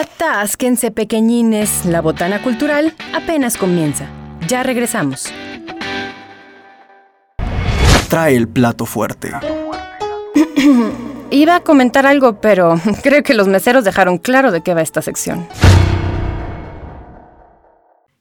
Atásquense pequeñines, la botana cultural apenas comienza. Ya regresamos. Trae el plato fuerte. Iba a comentar algo, pero creo que los meseros dejaron claro de qué va esta sección.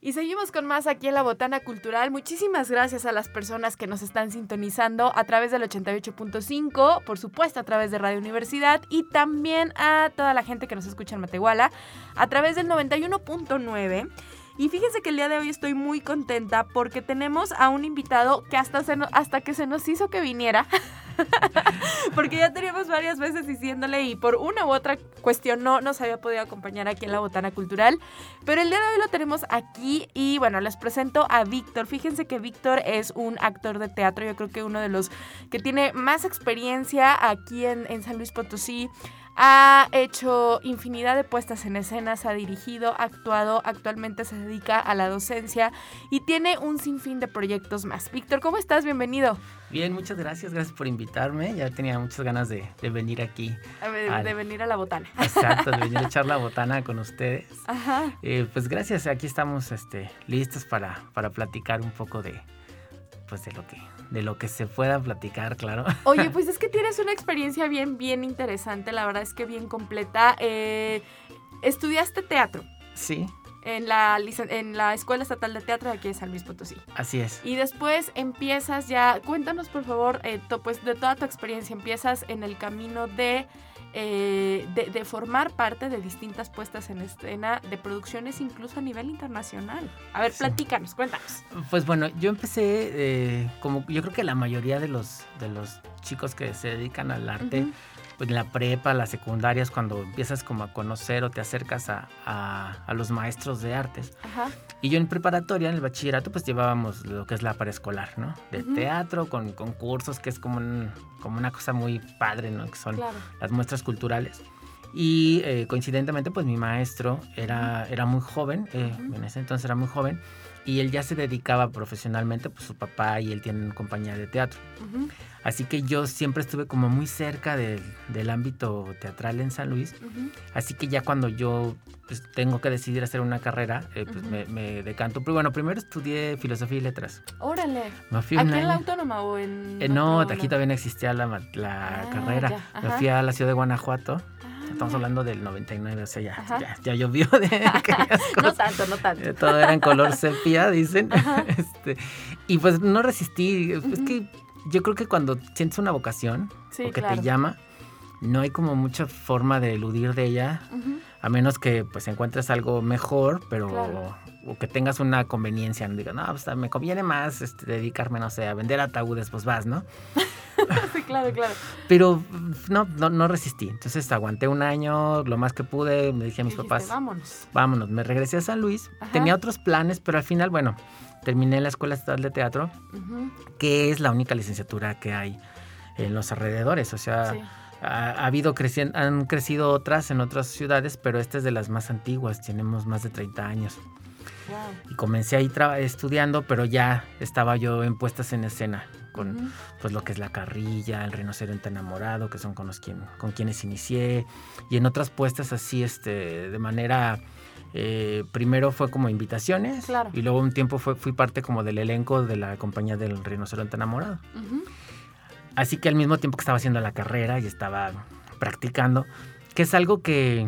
Y seguimos con más aquí en la Botana Cultural. Muchísimas gracias a las personas que nos están sintonizando a través del 88.5, por supuesto a través de Radio Universidad y también a toda la gente que nos escucha en Matehuala a través del 91.9. Y fíjense que el día de hoy estoy muy contenta porque tenemos a un invitado que hasta, hasta que se nos hizo que viniera, porque ya teníamos varias veces diciéndole y por una u otra cuestión no nos había podido acompañar aquí en la Botana Cultural, pero el día de hoy lo tenemos aquí y bueno, les presento a Víctor. Fíjense que Víctor es un actor de teatro, yo creo que uno de los que tiene más experiencia aquí en, en San Luis Potosí. Ha hecho infinidad de puestas en escenas, ha dirigido, actuado, actualmente se dedica a la docencia y tiene un sinfín de proyectos más. Víctor, ¿cómo estás? Bienvenido. Bien, muchas gracias, gracias por invitarme. Ya tenía muchas ganas de, venir aquí. de venir a la botana. Exacto, de venir a echar la botana con ustedes. Ajá. Eh, pues gracias, aquí estamos este, listos para, para platicar un poco de, pues de lo que de lo que se pueda platicar, claro. Oye, pues es que tienes una experiencia bien, bien interesante, la verdad es que bien completa. Eh, estudiaste teatro. Sí. En la, en la Escuela Estatal de Teatro de aquí de San Luis Potosí. Así es. Y después empiezas ya, cuéntanos por favor, eh, pues de toda tu experiencia, empiezas en el camino de eh, de, formar parte de distintas puestas en escena de producciones incluso a nivel internacional. A ver, platícanos, cuéntanos. Pues bueno, yo empecé eh, como yo creo que la mayoría de los, de los chicos que se dedican al arte, en la prepa, las secundarias, cuando empiezas como a conocer o te acercas a, a, los maestros de artes. Y yo en preparatoria, en el bachillerato, pues llevábamos lo que es la preescolar, ¿no? De teatro, con concursos, que es como, como una cosa muy padre, ¿no? Que son las muestras culturales. Y eh, coincidentemente, pues mi maestro era, era muy joven, eh, en ese entonces era muy joven, y él ya se dedicaba profesionalmente, pues su papá y él tienen compañía de teatro. Así que yo siempre estuve como muy cerca del ámbito teatral en San Luis. Así que ya cuando yo pues, tengo que decidir hacer una carrera, eh, pues me, decanto. Pero bueno, primero estudié filosofía y letras. Órale. ¿Aquí en la autónoma o en.? Eh, no, aquí todavía no existía la, la ah, carrera. Me fui a la ciudad de Guanajuato. Estamos hablando del 99, o sea, ya, ya, llovió de No tanto, no tanto. Eh, todo era en color sepia, dicen. Este, y pues no resistí. Es que yo creo que cuando sientes una vocación o que te llama, no hay como mucha forma de eludir de ella, a menos que pues encuentres algo mejor, pero o que tengas una conveniencia, no digas, no, pues me conviene más este, dedicarme, no sé, a vender ataúdes, pues vas, ¿no? sí, claro, claro. Pero no, no, resistí. Entonces aguanté un año, lo más que pude, me dije a mis papás, vámonos. Vámonos. Me regresé a San Luis. Tenía otros planes, pero al final, bueno, terminé la Escuela Estatal de Teatro, que es la única licenciatura que hay en los alrededores. O sea, ha, habido creciendo, han crecido otras en otras ciudades, pero esta es de las más antiguas. Tenemos más de 30 años. Y comencé ahí estudiando, pero ya estaba yo en puestas en escena con pues lo que es la carrilla, el rinoceronte enamorado, que son con los quien, con quienes inicié, y en otras puestas así este de manera eh, primero fue como invitaciones y luego un tiempo fue, fui parte como del elenco de la compañía del rinoceronte enamorado. Así que al mismo tiempo que estaba haciendo la carrera y estaba practicando, que es algo que,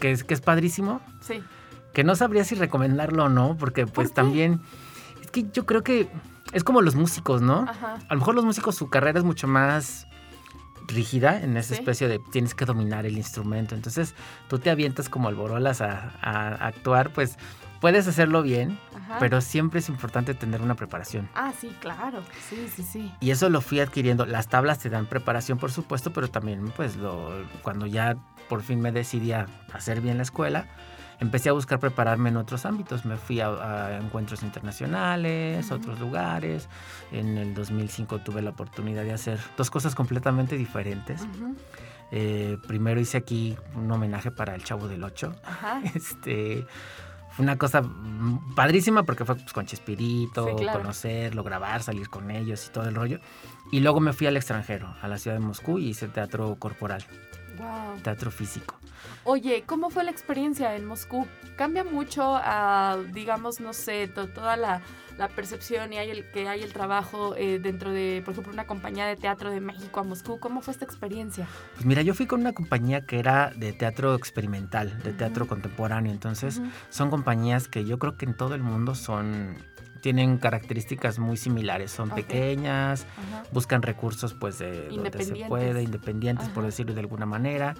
que, es, que es padrísimo. Sí. Que no sabría si recomendarlo o no, porque pues también, es que yo creo que es como los músicos, ¿no? A lo mejor los músicos su carrera es mucho más rígida en esa especie de tienes que dominar el instrumento. Entonces tú te avientas como alborolas a, a, actuar, pues puedes hacerlo bien, pero siempre es importante tener una preparación. Ah, sí, claro. Sí, sí, sí. Y eso lo fui adquiriendo. Las tablas te dan preparación, por supuesto, pero también, pues, lo, cuando ya por fin me decidí a hacer bien la escuela, empecé a buscar prepararme en otros ámbitos. Me fui a, encuentros internacionales, a otros lugares. En el 2005 tuve la oportunidad de hacer dos cosas completamente diferentes. Eh, primero hice aquí un homenaje para el Chavo del Ocho. Este, fue una cosa padrísima porque fue pues, con Chespirito, conocerlo, grabar, salir con ellos y todo el rollo. Y luego me fui al extranjero, a la ciudad de Moscú y hice teatro corporal. Wow. teatro físico. Oye, ¿cómo fue la experiencia en Moscú? ¿Cambia mucho a, digamos, no sé, to- toda la, la percepción y hay el, que hay el trabajo eh, dentro de, por ejemplo, una compañía de teatro de México a Moscú? ¿Cómo fue esta experiencia? Pues mira, yo fui con una compañía que era de teatro experimental, de teatro contemporáneo, entonces son compañías que yo creo que en todo el mundo son tienen características muy similares, son pequeñas, buscan recursos pues de donde se puede, independientes por decirlo de alguna manera.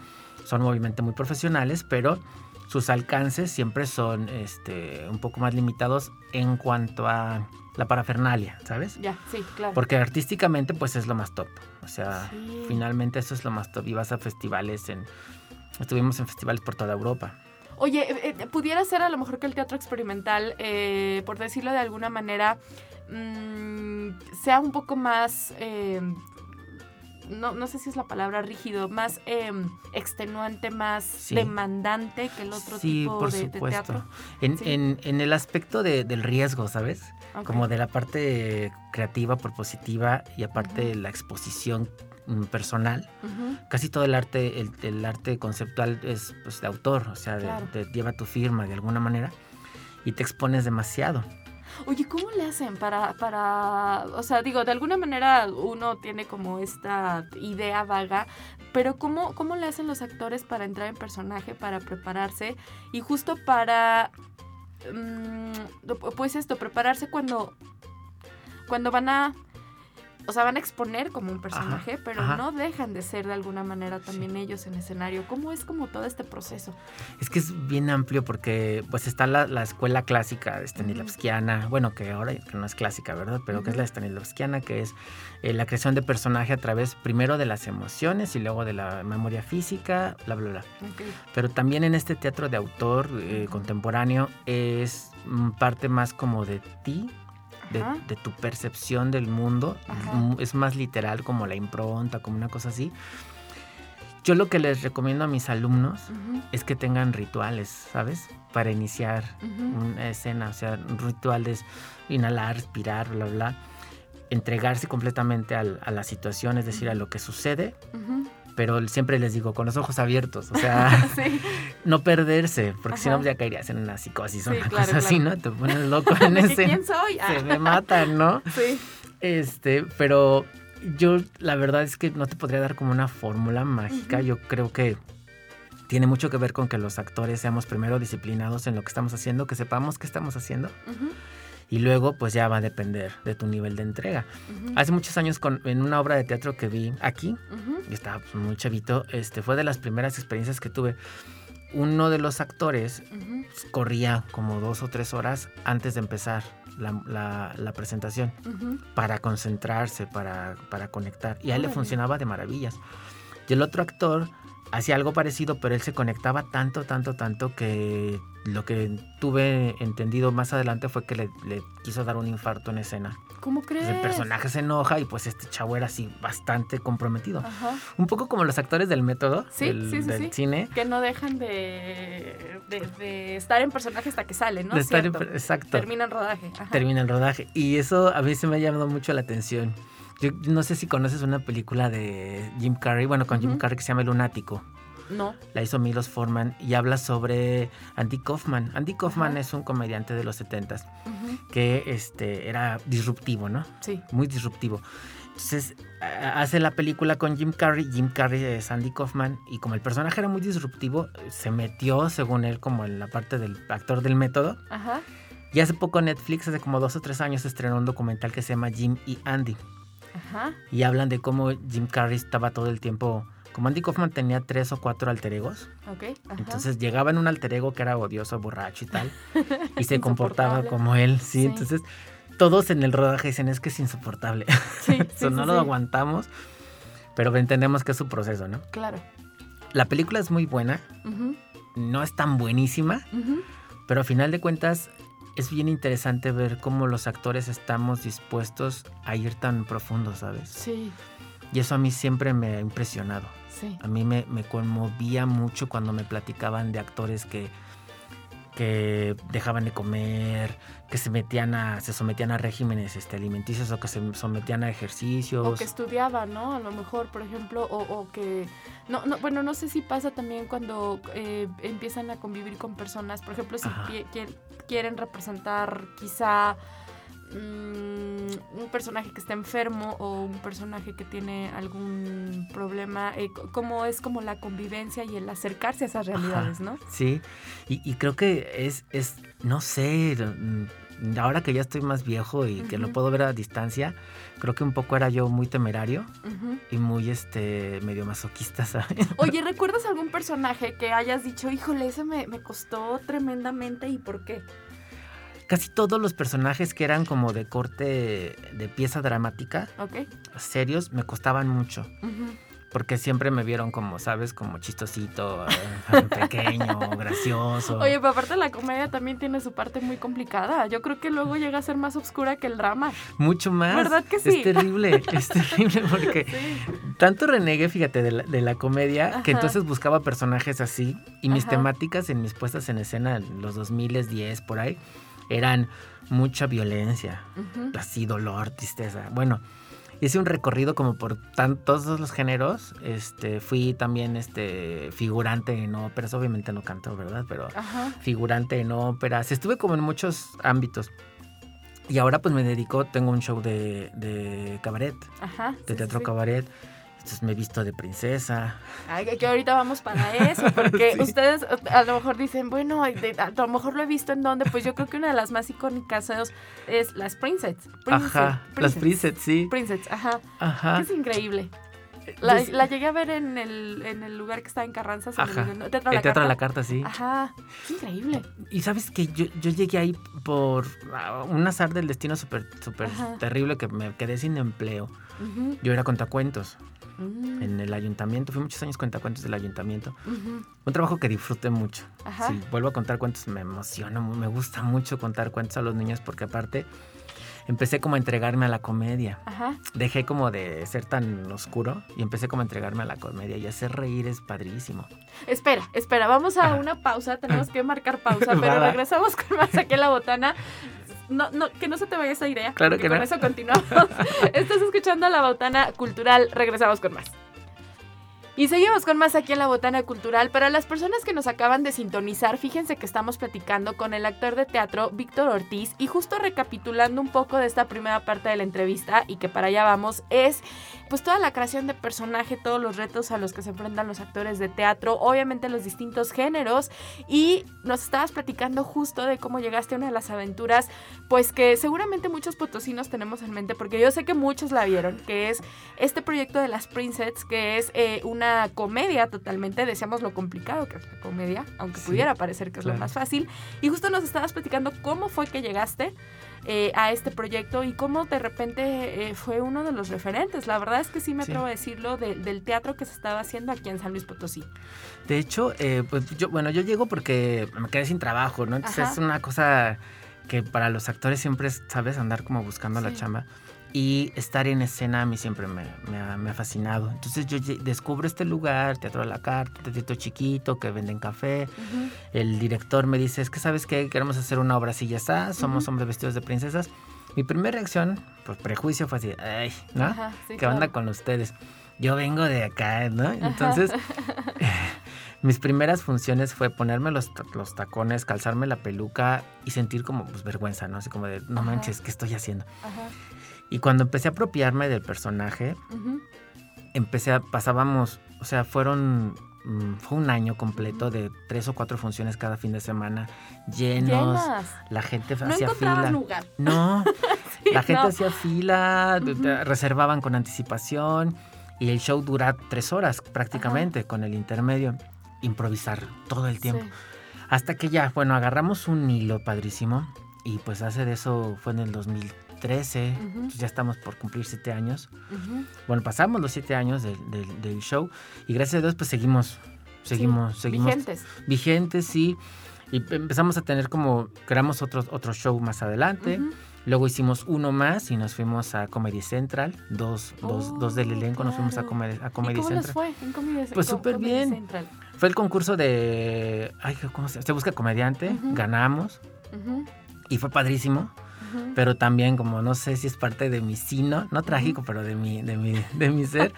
Son obviamente muy profesionales, pero sus alcances siempre son este, un poco más limitados en cuanto a la parafernalia, ¿sabes? Ya, sí, claro. Porque artísticamente pues es lo más top. O sea, Sí. finalmente eso es lo más top. Y vas a festivales en... Estuvimos en festivales por toda Europa. Oye, eh, eh, pudiera ser a lo mejor que el teatro experimental, eh, por decirlo de alguna manera, mm, sea un poco más, eh, no, no sé si es la palabra rígido, más eh, extenuante, más Sí. demandante que el otro sí, tipo por de, de supuesto. teatro. En, Sí. en- en el aspecto de- del riesgo, ¿sabes? Como de la parte creativa, propositiva y aparte Ujú. la exposición mm, personal. Casi todo el arte, el, el arte conceptual es pues, de autor, o sea, de- Claro. te lleva tu firma de alguna manera y te expones demasiado. Oye, ¿cómo le hacen para, para, o sea, digo, de alguna manera uno tiene como esta idea vaga, pero ¿cómo, cómo le hacen los actores para entrar en personaje, para prepararse y justo para, mm, pues esto, prepararse cuando, cuando van a, o sea, van a exponer como un personaje, pero ajá. no dejan de ser de alguna manera también ellos en escenario. ¿Cómo es como todo este proceso? Es que es bien amplio porque pues está la, la escuela clásica de Stanislavskiana, bueno, que ahora que no es clásica, ¿verdad? Pero que es la Stanislavskiana, que es eh, la creación de personaje a través primero de las emociones y luego de la memoria física, bla, bla, bla. Pero también en este teatro de autor eh, contemporáneo es mm, parte más como de ti, de, de tu percepción del mundo. Ajá. Es más literal como la impronta, como una cosa así. Yo lo que les recomiendo a mis alumnos Ujú, es que tengan rituales, ¿sabes? Para iniciar ujú. una escena, o sea, un ritual de inhalar, respirar, bla, bla. Entregarse completamente al- a la situación, es decir, a lo que sucede, Ujú. Pero siempre les digo, con los ojos abiertos, o sea, Sí. no perderse, porque si no ya caerías en una psicosis o Sí, una claro, cosa así. ¿no? Te pones loco en ¿De que ese... ¿Quién soy? Ah. Se me matan, ¿no? Sí. Este, pero yo la verdad es que no te podría dar como una fórmula mágica. Yo creo que tiene mucho que ver con que los actores seamos primero disciplinados en lo que estamos haciendo, que sepamos qué estamos haciendo y luego pues ya va a depender de tu nivel de entrega. Hace muchos años con, en una obra de teatro que vi aquí, estaba pues, muy chavito, este, fue de las primeras experiencias que tuve. Uno de los actores pues, corría como dos o tres horas antes de empezar la- la- la presentación para concentrarse, para, para conectar. Y a él le funcionaba de maravillas. Y el otro actor hacía algo parecido, pero él se conectaba tanto, tanto, tanto que lo que tuve entendido más adelante fue que le, le quiso dar un infarto en escena. ¿Cómo crees? Pues el personaje se enoja y pues este chavo era así bastante comprometido. Ajá. Un poco como los actores del método, Sí, del, sí, sí, del cine. Que no dejan de, de, de estar en personaje hasta que sale, ¿no? de estar en- exacto. Termina el rodaje. Ajá. termina el rodaje. Y eso a mí se me ha llamado mucho la atención. Yo no sé si conoces una película de Jim Carrey, bueno, con Jim. Carrey que se llama El Lunático. No. La hizo Milos Forman y habla sobre Andy Kaufman. Andy Kaufman Ajá. es un comediante de los 70 Ujú. que este, era disruptivo, ¿no? Sí. Muy disruptivo. Entonces hace la película con Jim Carrey. Jim Carrey es Andy Kaufman y como el personaje era muy disruptivo, se metió, según él, como en la parte del actor del método. Ajá. Y hace poco Netflix, hace como dos o tres años, estrenó un documental que se llama Jim y Andy. Ajá. Y hablan de cómo Jim Carrey estaba todo el tiempo. Como Andy Kaufman tenía tres o cuatro alter egos. Ok. Ajá. Entonces llegaba en un alter ego que era odioso, borracho y tal. y se comportaba como él. Sí, Sí. entonces todos en el rodaje dicen es que es insoportable. Sí, no lo aguantamos. Pero entendemos que es su proceso, ¿no? Claro. La película es muy buena. No es tan buenísima. Pero a final de cuentas es bien interesante ver cómo los actores estamos dispuestos a ir tan profundo, ¿sabes? Sí, Y eso a mí siempre me ha impresionado. sí. A mí me, me conmovía mucho cuando me platicaban de actores que que dejaban de comer, que se metían a, se sometían a regímenes este, alimenticios o que se sometían a ejercicios. O que estudiaban, ¿no? A lo mejor, por ejemplo, o, o que... No, no, bueno, no sé si pasa también cuando eh, empiezan a convivir con personas, por ejemplo, si Ajá. qui- qui- quieren representar quizá mm, un personaje que está enfermo o un personaje que tiene algún problema, eh, c- cómo es como la convivencia y el acercarse a esas realidades, ¿no? Sí, y, y creo que es, es, no sé, ahora que ya estoy más viejo y que lo puedo ver a distancia, creo que un poco era yo muy temerario y muy, este, medio masoquista, ¿sabes? Oye, ¿recuerdas algún personaje que hayas dicho, híjole, ese me, me costó tremendamente y por qué? Casi todos los personajes que eran como de corte de pieza dramática, serios, me costaban mucho. Ujú. Porque siempre me vieron como, ¿sabes? Como chistosito, eh, pequeño, gracioso. Oye, pero aparte la comedia también tiene su parte muy complicada. Yo creo que luego llega a ser más oscura que el drama. Mucho más. ¿Verdad que sí? Es terrible, es terrible porque Sí. tanto renegué, fíjate, de la, de la comedia, que entonces buscaba personajes así y mis Ajá. temáticas en mis puestas en escena en los 2010 por ahí eran mucha violencia, así dolor, tristeza. Bueno, hice un recorrido como por tan, todos los géneros. Este, fui también este figurante en óperas, obviamente no canto, ¿verdad? Pero Ajá. figurante en óperas. Estuve como en muchos ámbitos. Y ahora pues me dedico, tengo un show de, de cabaret, Ajá. de sí, teatro sí. cabaret. Entonces me he visto de princesa. Ay, que ahorita vamos para eso, porque Sí. ustedes a lo mejor dicen, bueno, de- a lo mejor lo he visto en donde, pues yo creo que una de las más icónicas es, es las Princess. Princess, Ajá, las Princess. sí. Princess, ajá. Ajá. Es increíble. La, Yo- la llegué a ver en el, en el lugar que está en Carranza. Ajá. olvidó, ¿no? Teatro El La teatro a la Carta. sí. Ajá. Es increíble. Y sabes que yo, yo llegué ahí por ah, un azar del destino súper súper Ajá. terrible que me quedé sin empleo. Yo era contacuentos Mm. en el ayuntamiento. Fui muchos años cuentacuentos del ayuntamiento. Ujú. Un trabajo que disfruté mucho. Ajá. Si vuelvo a contar cuentos, me emociona, mu- me gusta mucho contar cuentos a los niños porque aparte empecé como a entregarme a la comedia. Ajá. Dejé como de ser tan oscuro y empecé como a entregarme a la comedia y hacer reír es padrísimo. Espera, espera, vamos a Ajá. una pausa, tenemos que marcar pausa, pero regresamos con más aquí en la botana. No, no, que no se te vaya esa idea. Claro que con no. eso continuamos. Estás escuchando la botana cultural, regresamos con más. Y seguimos con más aquí en la Botana Cultural. Para las personas que nos acaban de sintonizar, fíjense que estamos platicando con el actor de teatro Víctor Ortiz y justo recapitulando un poco de esta primera parte de la entrevista y que para allá vamos es pues toda la creación de personaje, todos los retos a los que se enfrentan los actores de teatro, obviamente los distintos géneros y nos estabas platicando justo de cómo llegaste a una de las aventuras pues que seguramente muchos potosinos tenemos en mente porque yo sé que muchos la vieron, que es este proyecto de las Princess, que es eh, una comedia totalmente, decíamos lo complicado que es la comedia, aunque Sí, pudiera parecer que es lo más fácil. Y justo nos estabas platicando cómo fue que llegaste eh, a este proyecto y cómo de repente eh, fue uno de los referentes. La verdad es que sí me Sí. atrevo a decirlo de- del teatro que se estaba haciendo aquí en San Luis Potosí. De hecho, eh, pues yo, bueno, yo llego porque me quedé sin trabajo, ¿no? Entonces Ajá. es una cosa que para los actores siempre es, ¿sabes? Andar como buscando la chamba. Y estar en escena a mí siempre me, me ha, me ha fascinado. Entonces yo descubro este lugar, Teatro a la Carta, teatro chiquito, que venden café. El director me dice, es que sabes qué, queremos hacer una obra así ya está, somos Ujú. hombres vestidos de princesas. Mi primera reacción, por prejuicio, fue así, ay, ¿no? Ajá, sí, ¿Qué onda claro. con ustedes? Yo vengo de acá, ¿no? Entonces, mis primeras funciones fue ponerme los, los tacones, calzarme la peluca y sentir como pues, vergüenza, ¿no? Así como de, no manches, ¿qué estoy haciendo? Ajá. Y cuando empecé a apropiarme del personaje, empecé a, pasábamos, o sea, fueron, mm, fue un año completo de tres o cuatro funciones cada fin de semana, llenos, Llenas. la gente No hacía fila. lugar. No, Sí, la gente no. hacía fila, reservaban con anticipación y el show dura tres horas prácticamente con el intermedio. Improvisar todo el tiempo. Sí. Hasta que ya, bueno, agarramos un hilo padrísimo y pues hace de eso fue en el 2013, Ujú. entonces ya estamos por cumplir siete años. Ujú. Bueno, pasamos los siete años del, del- del show y gracias a Dios pues seguimos, seguimos, Sí, seguimos Vigentes. vigentes, sí. Y empezamos a tener como, creamos otro, otro show más adelante. Ujú. Luego hicimos uno más y nos fuimos a Comedy Central. Dos, dos, Oh, dos del elenco nos fuimos a claro. Comedy, a ¿Y Comedy cómo les Central. fue en Comedy, Pues súper bien. Central? Fue el concurso de. Ay, ¿cómo se, se busca comediante? Ganamos y fue padrísimo. Pero también, como no sé si es parte de mi sino, no trágico, pero de mi, de mi, de mi ser,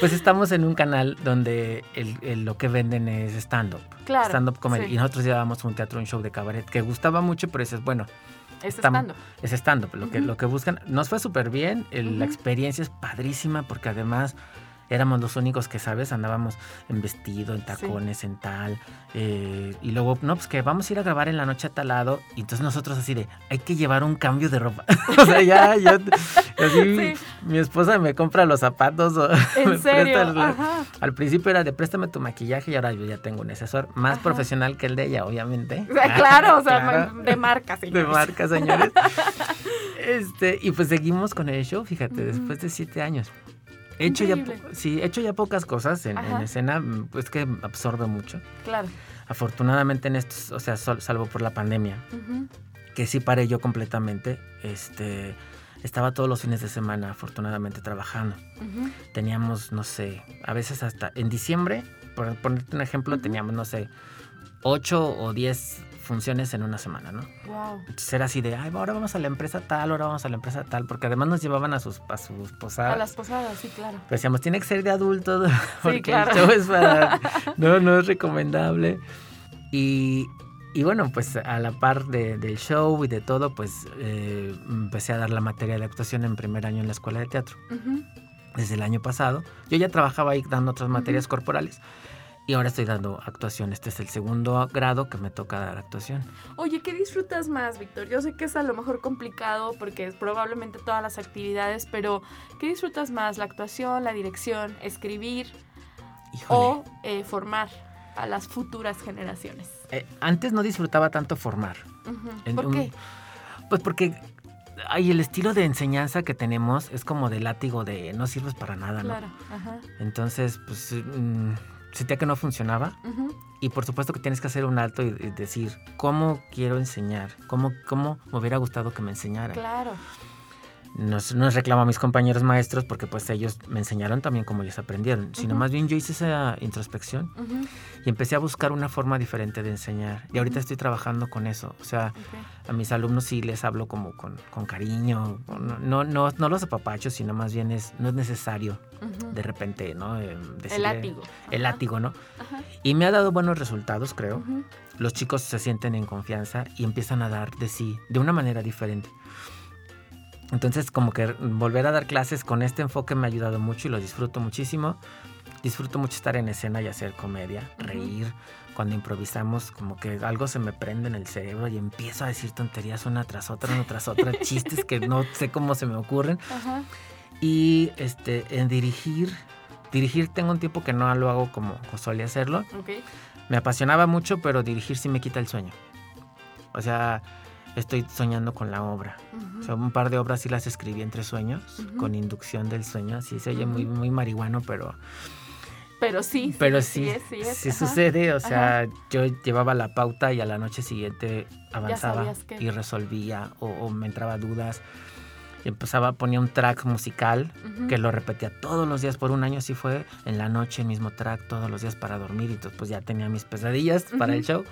pues estamos en un canal donde el- el- lo que venden es stand-up. Claro, Stand-up comedy. sí. Y nosotros llevábamos un teatro, un show de cabaret que gustaba mucho, pero dices, bueno, Es estando. es stand-up. Lo, que, Ujú. lo que buscan. Nos fue súper bien. el- La Ujú. experiencia es padrísima porque además éramos los únicos que, ¿sabes? Andábamos en vestido, en tacones, en tal. eh, y luego, no, pues que vamos a ir a grabar en la noche a tal lado. Y entonces nosotros así de, hay que llevar un cambio de ropa. o sea, ya, yo, así, Sí. mi esposa me compra los zapatos. O me ¿En serio? el- al principio era de préstame tu maquillaje y ahora yo ya tengo un asesor más Ajá. profesional que el de ella, obviamente. O sea, claro, o sea, Claro. de marca, De señores. marca, señores. Este, y pues seguimos con el show, fíjate, después de siete años. He hecho, ya, sí, he hecho ya pocas cosas en, escena, mm, pues que absorbe mucho. Claro. Afortunadamente en estos, o sea, sol- salvo por la pandemia, que sí paré yo completamente, este, estaba todos los fines de semana afortunadamente trabajando. Teníamos, no sé, a veces hasta en diciembre, por ponerte un ejemplo, teníamos, no sé, ocho o diez funciones en una semana, ¿no? Wow. Era así de, ay, ahora vamos a la empresa tal, ahora vamos a la empresa tal, porque además nos llevaban a sus, a sus posadas. A las posadas, sí, claro. Decíamos, tiene que ser de adultos, porque claro. el show es para... no, no es recomendable. Y, y bueno, pues a la par de- del show y de todo, pues eh, empecé a dar la materia de actuación en primer año en la escuela de teatro, Ujú. desde el año pasado. Yo ya trabajaba ahí dando otras materias Ujú. corporales. Y ahora estoy dando actuación. Este es el segundo grado que me toca dar actuación. Oye, ¿qué disfrutas más, Víctor? Yo sé que es a lo mejor complicado porque es probablemente todas las actividades, pero ¿qué disfrutas más? ¿La actuación, la dirección, escribir Híjole. o eh, formar a las futuras generaciones? Eh, antes no disfrutaba tanto formar. ¿Por qué? Pues porque ay, el estilo de enseñanza que tenemos es como de látigo de no sirves para nada, ¿no? Claro. Ajá. Entonces, pues mm, sentía que no funcionaba. Y por supuesto que tienes que hacer un alto y, y decir, ¿cómo quiero enseñar? ¿Cómo, ¿Cómo me hubiera gustado que me enseñaran? Claro. No, es- no es reclamo a mis compañeros maestros porque pues ellos me enseñaron también como ellos aprendieron, sino más bien yo hice esa introspección y empecé a buscar una forma diferente de enseñar. Y ahorita estoy trabajando con eso. O sea, a mis alumnos sí les hablo como con, con cariño. No, no, no, los apapachos, sino más bien es, no es necesario de repente, ¿no? El decirle- látigo. El Ajá. látigo, ¿no? Ajá. Y me ha dado buenos resultados, creo. Los chicos se sienten en confianza y empiezan a dar de sí de una manera diferente. Entonces, como que volver a dar clases con este enfoque me ha ayudado mucho y lo disfruto muchísimo. Disfruto mucho estar en escena y hacer comedia, Ujú. reír. Cuando improvisamos, como que algo se me prende en el cerebro y empiezo a decir tonterías una tras otra, una tras otra, chistes que no sé cómo se me ocurren. Ajá. Y este, en dirigir, dirigir tengo un tiempo que no lo hago como solía hacerlo. Ok. Me apasionaba mucho, pero dirigir sí me quita el sueño. O sea, estoy soñando con la obra. O sea, un par de obras sí las escribí entre sueños, con inducción del sueño. Así se oye muy, muy marihuano, pero, Pero sí. pero sí, sí, es, sí, es, sí ajá. sucede. O sea, yo llevaba la pauta y a la noche siguiente avanzaba y resolvía o, o me entraba dudas. Y empezaba, ponía un track musical Ujú. que lo repetía todos los días por un año, así fue, en la noche, el mismo track, todos los días para dormir, y entonces pues ya tenía mis pesadillas para el show.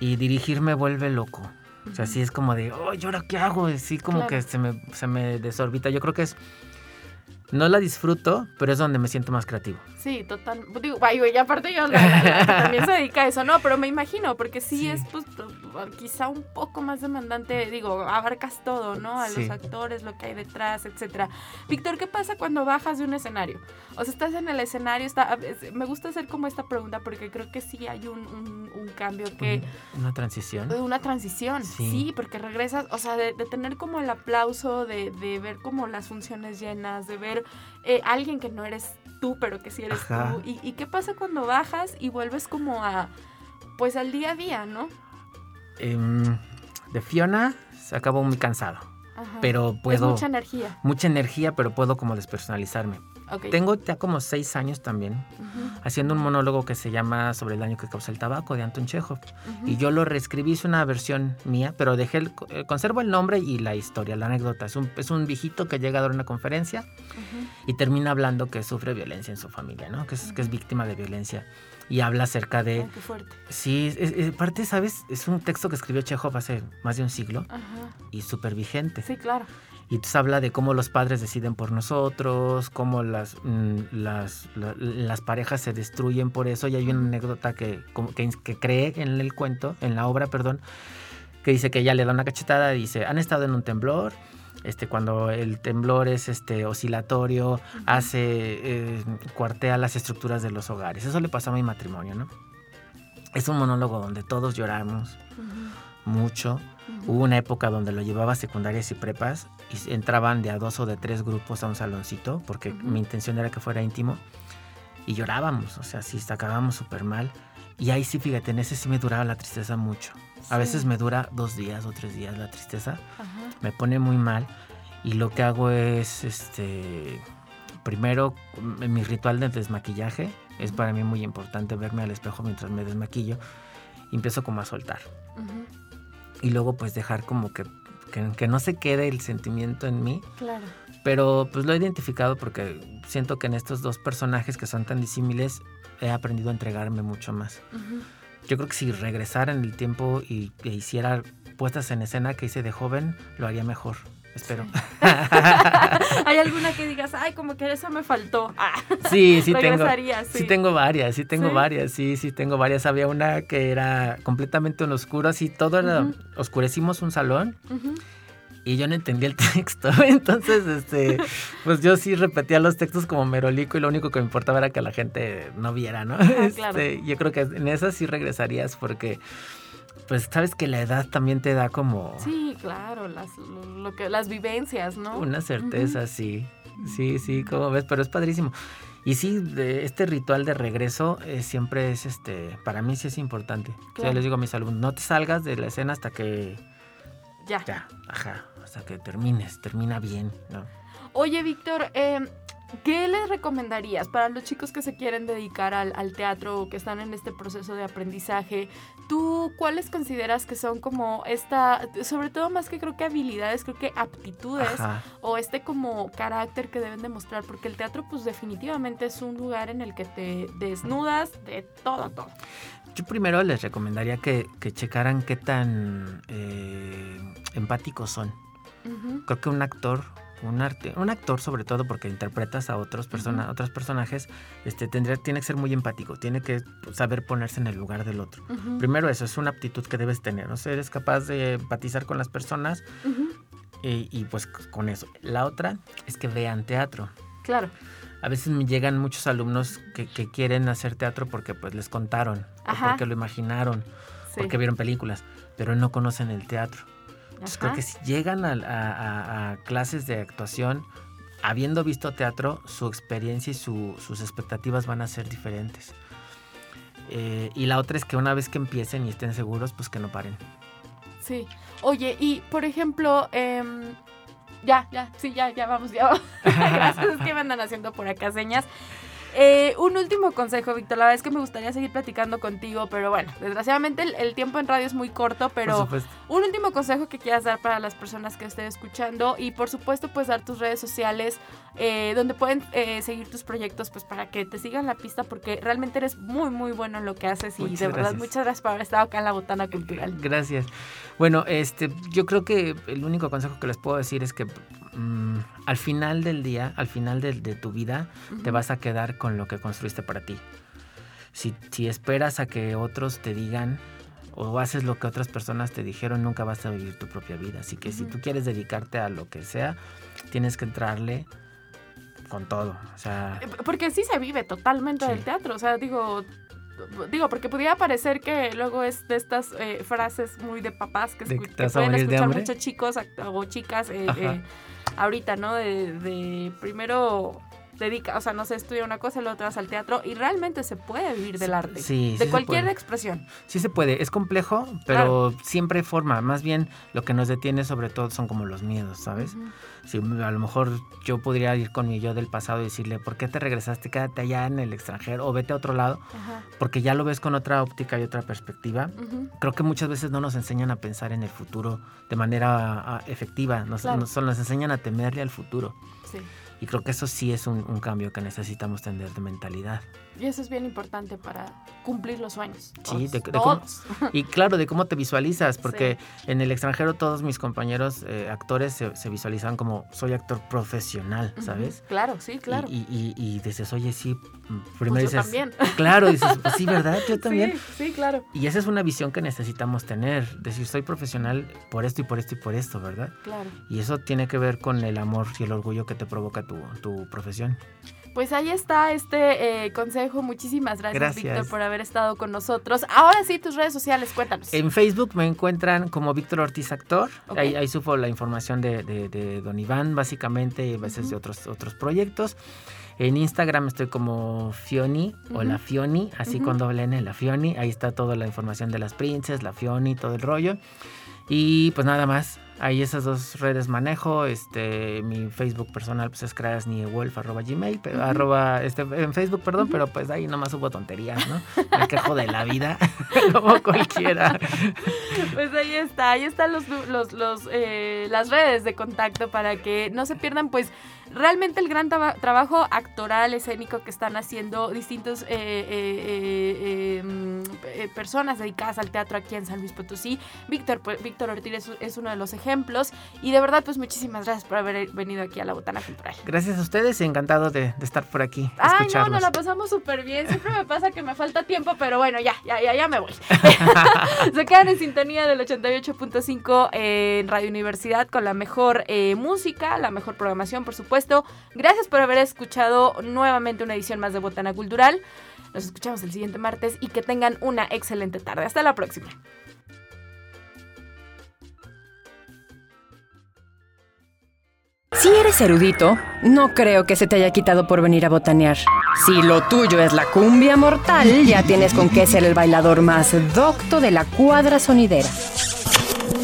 Y dirigir me vuelve loco. O sea, sí es como de, oh, ¿y ahora qué hago? Sí, como Claro. que se me, se me desorbita. Yo creo que es, no la disfruto, pero es donde me siento más creativo. Sí, total. Digo, ay, güey, y aparte yo la- la- la también se dedica a eso, no, pero me imagino, porque sí, Sí. es pues quizá un poco más demandante, digo, abarcas todo, ¿no? A Sí. los actores, lo que hay detrás, etcétera. Víctor, ¿qué pasa cuando bajas de un escenario? O sea, estás en el escenario, está, es- me gusta hacer como esta pregunta porque creo que sí hay un, un- un cambio que Un- Una transición. una transición, sí, Sí. porque regresas, o sea, de, de tener como el aplauso, de, de ver como las funciones llenas, de ver eh, alguien que no eres tú, pero que sí eres Ajá. tú. ¿Y, y qué pasa cuando bajas y vuelves como a, pues al día a día, ¿no? Em, de Fiona se acabó muy cansado, Ajá. pero Es puedo... mucha energía. mucha energía, pero puedo como despersonalizarme. Ok. Tengo ya como seis años también Ujú, haciendo un monólogo que se llama Sobre el daño que causa el tabaco de Anton Chekhov. ujú. Y yo lo reescribí, es una versión mía, pero dejé el- eh, conservo el nombre y la historia, la anécdota. Es un, es un viejito que llega a dar una conferencia Ujú, y termina hablando que sufre violencia en su familia, ¿no? Que es, que es víctima de violencia. y habla acerca de... Ay, qué fuerte. Sí, es, es- aparte, ¿sabes? Es un texto que escribió Chekhov hace más de un siglo y súper vigente. Sí, claro. Y entonces habla de cómo los padres deciden por nosotros, cómo las, mm, las, la- las parejas se destruyen por eso. Y hay una anécdota que, que, que cree en el cuento, en la obra, perdón, que dice que ella le da una cachetada y dice, han estado en un temblor. Este, cuando el temblor es este, oscilatorio, hace, eh, cuartea las estructuras de los hogares. Eso le pasó a mi matrimonio, ¿no? Es un monólogo donde todos lloramos mucho. Hubo una época donde lo llevaba a secundarias y prepas y entraban de a dos o de tres grupos a un saloncito porque mi intención era que fuera íntimo y llorábamos, o sea, sí, acabábamos súper mal. Y ahí sí, fíjate, en ese sí me duraba la tristeza mucho. A veces me dura dos días o tres días la tristeza, Ajá. me pone muy mal y lo que hago es, este, primero, m- mi ritual de desmaquillaje es para mí muy importante verme al espejo mientras me desmaquillo y empiezo como a soltar Ujú, y luego pues dejar como que, que, que no se quede el sentimiento en mí, Claro. pero pues lo he identificado porque siento que en estos dos personajes que son tan disímiles he aprendido a entregarme mucho más. Yo creo que si regresara en el tiempo y e hiciera puestas en escena que hice de joven, lo haría mejor, espero. ¿Hay alguna que digas, ay, como que eso me faltó? Ah, Sí, sí tengo. sí. Sí tengo varias, sí tengo ¿Sí? varias, sí, sí tengo varias. Había una que era completamente en oscuro, así todo era, oscurecimos un salón y yo no entendía el texto. Entonces, este, pues yo sí repetía los textos como merolico y lo único que me importaba era que la gente no viera, ¿no? claro. Este, yo creo que en esas sí regresarías porque, pues, sabes que la edad también te da como Sí, claro, las, lo, que, las vivencias, ¿no? una certeza, sí. Sí, sí, como ves, pero es padrísimo. Y sí, de este ritual de regreso eh, siempre es, este, para mí sí es importante. O sea, Claro. les digo a mis alumnos, no te salgas de la escena hasta que, Ya. ya, ajá, hasta que termines, termina bien, ¿no? Oye, Víctor, eh, ¿qué les recomendarías para los chicos que se quieren dedicar al, al teatro o que están en este proceso de aprendizaje? ¿Tú cuáles consideras que son como esta, sobre todo más que creo que habilidades, creo que aptitudes Ajá. o este como carácter que deben demostrar? Porque el teatro pues definitivamente es un lugar en el que te desnudas de todo, todo. Yo primero les recomendaría que, que checaran qué tan eh, empáticos son. Creo que un actor, un arte, un actor sobre todo porque interpretas a otros persona, Ujú. otros personajes, este tendría, tiene que ser muy empático, tiene que saber ponerse en el lugar del otro. Primero eso, es una aptitud que debes tener, ¿no? eres capaz de empatizar con las personas y, y, pues con eso. La otra es que vean teatro. Claro. A veces me llegan muchos alumnos que, que quieren hacer teatro porque pues les contaron, o porque lo imaginaron, Sí. porque vieron películas, pero no conocen el teatro. Entonces creo que si llegan a, a- a- a clases de actuación, habiendo visto teatro, su experiencia y su- sus expectativas van a ser diferentes. Eh, y la otra es que una vez que empiecen y estén seguros, pues que no paren. Sí. Oye, y por ejemplo, em, ya, ya, sí, ya, ya vamos, ya vamos. Gracias, es que me andan haciendo por acá señas. Eh, un último consejo, Víctor. La verdad es que me gustaría seguir platicando contigo, pero bueno, desgraciadamente el, el tiempo en radio es muy corto, pero un último consejo que quieras dar para las personas que estén escuchando y por supuesto pues dar tus redes sociales eh, donde pueden eh, seguir tus proyectos pues para que te sigan la pista porque realmente eres muy muy bueno en lo que haces y Muchas de verdad gracias. muchas gracias por haber estado acá en la Botana Cultural. Gracias. Bueno, este, yo creo que el único consejo que les puedo decir es que mm, al final del día, al final de, de tu vida, te vas a quedar con lo que construiste para ti. Si, si esperas a que otros te digan o haces lo que otras personas te dijeron, nunca vas a vivir tu propia vida. Así que si tú quieres dedicarte a lo que sea, tienes que entrarle con todo. O sea, Eh, Porque sí se vive totalmente Sí. del teatro, o sea, digo, digo, porque pudiera parecer que luego es de estas eh, frases muy de papás que, escu- que pueden escuchar muchos chicos o chicas eh, eh, ahorita, ¿no? De, primero dedica, o sea, no sé, estudia una cosa y luego te vas al teatro y realmente se puede vivir del arte, sí, de cualquier expresión. Sí se puede, es complejo, pero siempre hay forma. Más bien lo que nos detiene sobre todo son como los miedos, ¿sabes? Si a lo mejor yo podría ir con mi yo del pasado y decirle, ¿por qué te regresaste? Quédate allá en el extranjero o vete a otro lado, Ajá. porque ya lo ves con otra óptica y otra perspectiva. Creo que muchas veces no nos enseñan a pensar en el futuro de manera efectiva, nos, Claro. nos- nos enseñan a temerle al futuro. Sí. Y creo que eso sí es un, cambio que necesitamos tener de mentalidad. Y eso es bien importante para cumplir los sueños. Sí, todos, de- de cómo-. Y claro, de cómo te visualizas, porque en el extranjero todos mis compañeros eh, actores se, se visualizan como soy actor profesional, ¿sabes? Claro, sí, claro. Y, y- y- y dices, oye, sí, mm, Pues primero yo dices, también. claro, dices, pues sí, ¿verdad? Yo también. Sí, sí, claro, Y esa es una visión que necesitamos tener, decir, soy profesional por esto y por esto y por esto, ¿verdad? claro. Y eso tiene que ver con el amor y el orgullo que te provoca tu, tu profesión. Pues ahí está este eh, consejo. Muchísimas gracias, Gracias. Víctor, por haber estado con nosotros. Ahora sí, tus redes sociales, cuéntanos. En Facebook me encuentran como Víctor Ortiz Actor. Ahí, ahí subo la información de, de- de Don Iván, básicamente, y a veces de otros, otros proyectos. En Instagram estoy como Fioni o la. Fioni, así Ujú. con doble N, la Fioni. Ahí está toda la información de las princes, la Fioni, todo el rollo. Y pues nada más, ahí esas dos redes manejo. Este, mi Facebook personal pues es krasniewolf arroba gmail, pero arroba, este, en Facebook, perdón, pero pues ahí nomás hubo tonterías, ¿no? Me quejo de la vida, como cualquiera. Pues ahí está, ahí están los, los, los, eh, las redes de contacto para que no se pierdan, pues realmente el gran traba- trabajo actoral, escénico que están haciendo distintos eh, eh, eh, eh, personas dedicadas al teatro aquí en San Luis Potosí. Víctor, pues, Víctor Ortiz es, es uno de los ejemplos y de verdad, pues muchísimas gracias por haber venido aquí a la Botana Cultural. Gracias a ustedes y encantado de, de estar por aquí. Ay, no, nos la pasamos súper bien. Siempre me pasa que me falta tiempo, pero bueno, ya, ya, ya, ya me voy. Se quedan en sintonía del 88.5 en Radio Universidad con la mejor eh, música, la mejor programación, por Gracias por haber escuchado nuevamente una edición más de Botana Cultural. Nos escuchamos el siguiente martes y que tengan una excelente tarde. Hasta la próxima. Si eres erudito, no creo que se te haya quitado por venir a botanear. Si lo tuyo es la cumbia mortal, ya tienes con qué ser el bailador más docto de la cuadra sonidera.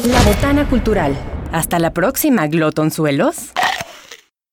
La botana cultural. Hasta la próxima, glotonzuelos.